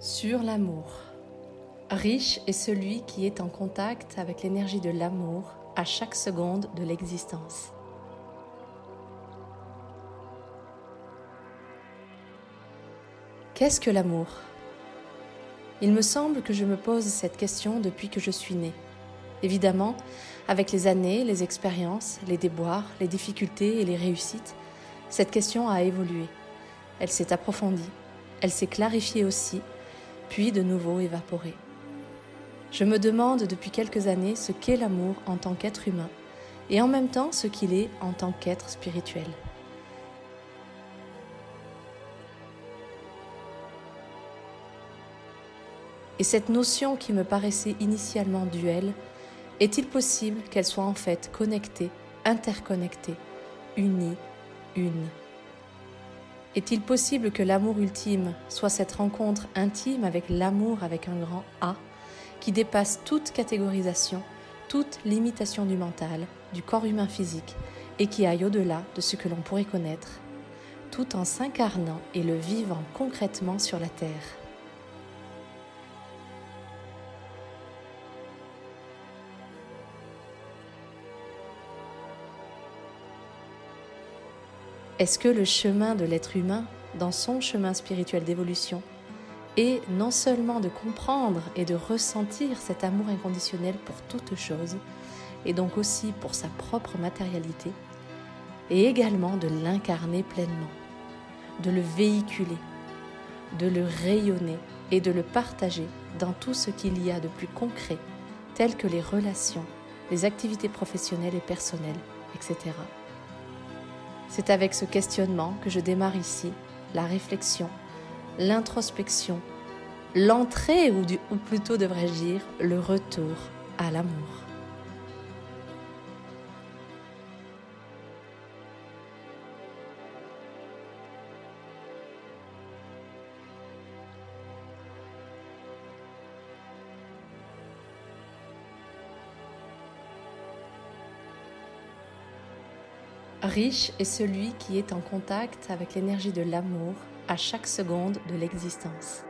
sur l'amour. Riche est celui qui est en contact avec l'énergie de l'amour à chaque seconde de l'existence. Qu'est-ce que l'amour? Il me semble que je me pose cette question depuis que je suis née. Évidemment, avec les années, les expériences, les déboires, les difficultés et les réussites, cette question a évolué. Elle s'est approfondie, elle s'est clarifiée aussi, puis de nouveau évaporée. Je me demande depuis quelques années ce qu'est l'amour en tant qu'être humain et en même temps ce qu'il est en tant qu'être spirituel. Et cette notion qui me paraissait initialement duelle, est-il possible qu'elle soit en fait connectée, interconnectée, unie, une? Est-il possible que l'amour ultime soit cette rencontre intime avec l'amour avec un grand A qui dépasse toute catégorisation, toute limitation du mental, du corps humain physique, et qui aille au-delà de ce que l'on pourrait connaître, tout en s'incarnant et le vivant concrètement sur la Terre? Est-ce que le chemin de l'être humain, dans son chemin spirituel d'évolution, et non seulement de comprendre et de ressentir cet amour inconditionnel pour toute chose, et donc aussi pour sa propre matérialité, et également de l'incarner pleinement, de le véhiculer, de le rayonner et de le partager dans tout ce qu'il y a de plus concret, tel que les relations, les activités professionnelles et personnelles, etc. C'est avec ce questionnement que je démarre ici la réflexion l'introspection, l'entrée, ou, plutôt devrais-je dire, le retour à l'amour. Riche est celui qui est en contact avec l'énergie de l'amour à chaque seconde de l'existence.